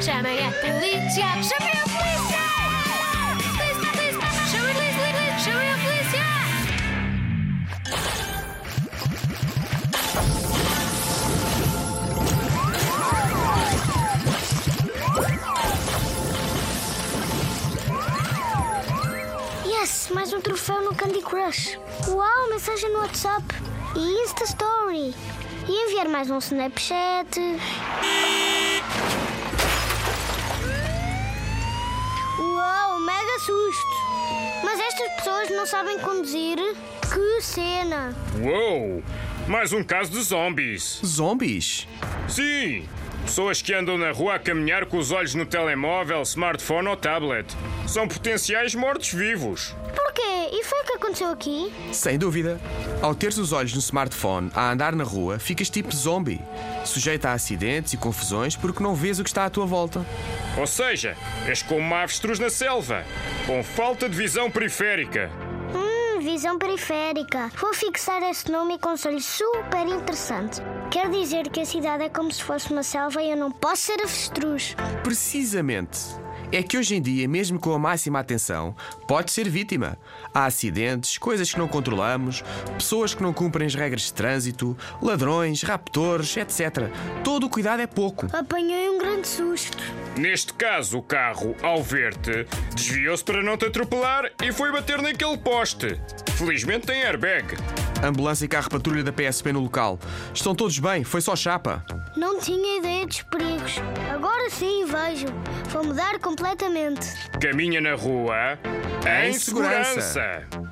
Chamem a polícia! Chamem a polícia! Polícia, polícia! Chamem a polícia! Chamem a polícia! Yes, mais um troféu no Candy Crush. Uau, mensagem no WhatsApp. E Insta Story. E enviar mais um Snapchat. Susto. Mas estas pessoas não sabem conduzir? Que cena. Uou! Mais um caso de zombies. Zombies? Sim! Pessoas que andam na rua a caminhar com os olhos no telemóvel, smartphone ou tablet. São potenciais mortos-vivos. Porquê? E foi o que aconteceu aqui? Sem dúvida. Ao teres os olhos no smartphone a andar na rua, ficas tipo zombie, sujeito a acidentes e confusões porque não vês o que está à tua volta. Ou seja, és como uma avestruz na selva, com falta de visão periférica. Hum, visão periférica. Vou fixar esse nome e conselho super interessante. Quer dizer que a cidade é como se fosse uma selva e eu não posso ser avestruz. Precisamente. É que hoje em dia, mesmo com a máxima atenção, pode ser vítima. Há acidentes, coisas que não controlamos, pessoas que não cumprem as regras de trânsito, ladrões, raptores, etc. Todo o cuidado é pouco. Apanhei um grande susto. Neste caso, o carro, ao ver-te, desviou-se para não te atropelar e foi bater naquele poste. Felizmente tem airbag. Ambulância e carro patrulha da PSP no local. Estão todos bem, foi só chapa. Não tinha ideia dos perigos. Agora sim vejo. Vou mudar completamente. Caminha na rua em, Em segurança. segurança.